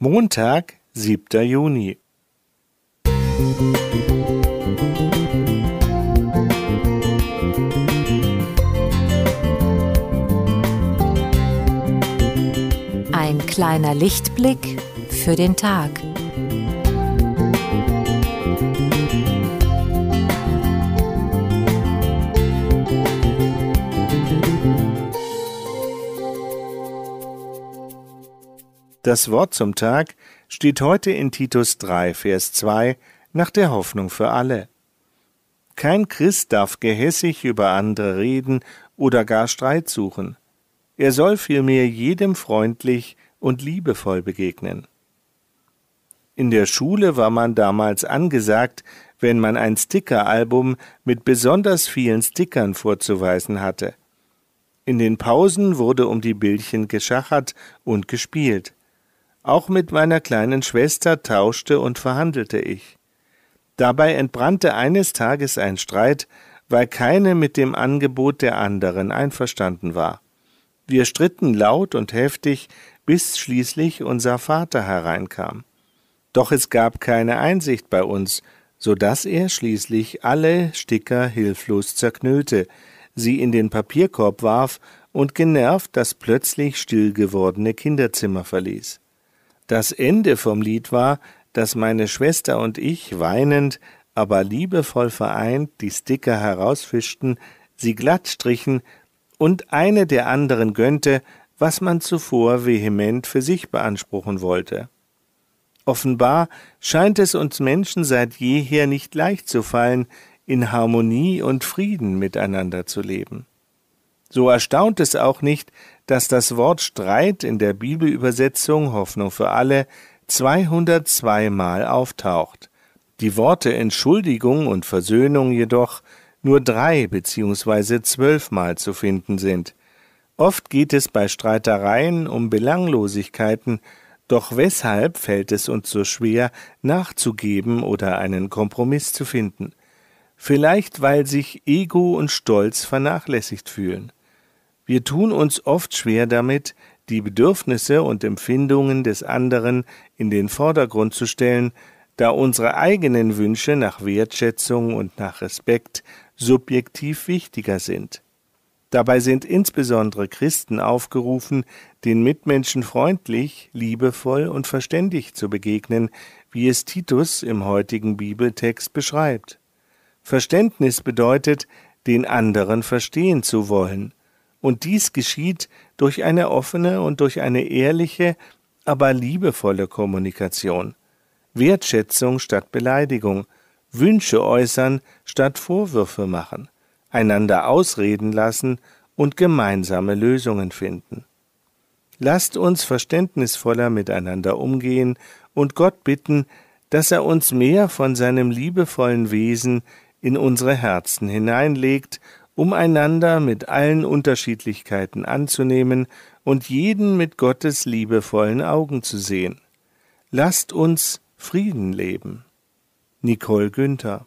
Montag, siebter Juni. Ein kleiner Lichtblick für den Tag. Das Wort zum Tag steht heute in Titus 3, Vers 2 nach der Hoffnung für alle. Kein Christ darf gehässig über andere reden oder gar Streit suchen. Er soll vielmehr jedem freundlich und liebevoll begegnen. In der Schule war man damals angesagt, wenn man ein Stickeralbum mit besonders vielen Stickern vorzuweisen hatte. In den Pausen wurde um die Bildchen geschachert und gespielt. Auch mit meiner kleinen Schwester tauschte und verhandelte ich. Dabei entbrannte eines Tages ein Streit, weil keine mit dem Angebot der anderen einverstanden war. Wir stritten laut und heftig, bis schließlich unser Vater hereinkam. Doch es gab keine Einsicht bei uns, so dass er schließlich alle Sticker hilflos zerknüllte, sie in den Papierkorb warf und genervt das plötzlich still gewordene Kinderzimmer verließ. Das Ende vom Lied war, dass meine Schwester und ich weinend, aber liebevoll vereint die Sticker herausfischten, sie glatt strichen und eine der anderen gönnte, was man zuvor vehement für sich beanspruchen wollte. Offenbar scheint es uns Menschen seit jeher nicht leicht zu fallen, in Harmonie und Frieden miteinander zu leben. So erstaunt es auch nicht, dass das Wort Streit in der Bibelübersetzung Hoffnung für alle 202 Mal auftaucht, die Worte Entschuldigung und Versöhnung jedoch nur drei beziehungsweise zwölfmal zu finden sind. Oft geht es bei Streitereien um Belanglosigkeiten, doch weshalb fällt es uns so schwer, nachzugeben oder einen Kompromiss zu finden? Vielleicht weil sich Ego und Stolz vernachlässigt fühlen. Wir tun uns oft schwer damit, die Bedürfnisse und Empfindungen des anderen in den Vordergrund zu stellen, da unsere eigenen Wünsche nach Wertschätzung und nach Respekt subjektiv wichtiger sind. Dabei sind insbesondere Christen aufgerufen, den Mitmenschen freundlich, liebevoll und verständig zu begegnen, wie es Titus im heutigen Bibeltext beschreibt. Verständnis bedeutet, den anderen verstehen zu wollen, und dies geschieht durch eine offene und durch eine ehrliche, aber liebevolle Kommunikation. Wertschätzung statt Beleidigung, Wünsche äußern statt Vorwürfe machen, einander ausreden lassen und gemeinsame Lösungen finden. Lasst uns verständnisvoller miteinander umgehen und Gott bitten, dass er uns mehr von seinem liebevollen Wesen in unsere Herzen hineinlegt um einander mit allen Unterschiedlichkeiten anzunehmen und jeden mit Gottes liebevollen Augen zu sehen. Lasst uns Frieden leben. Nicole Günther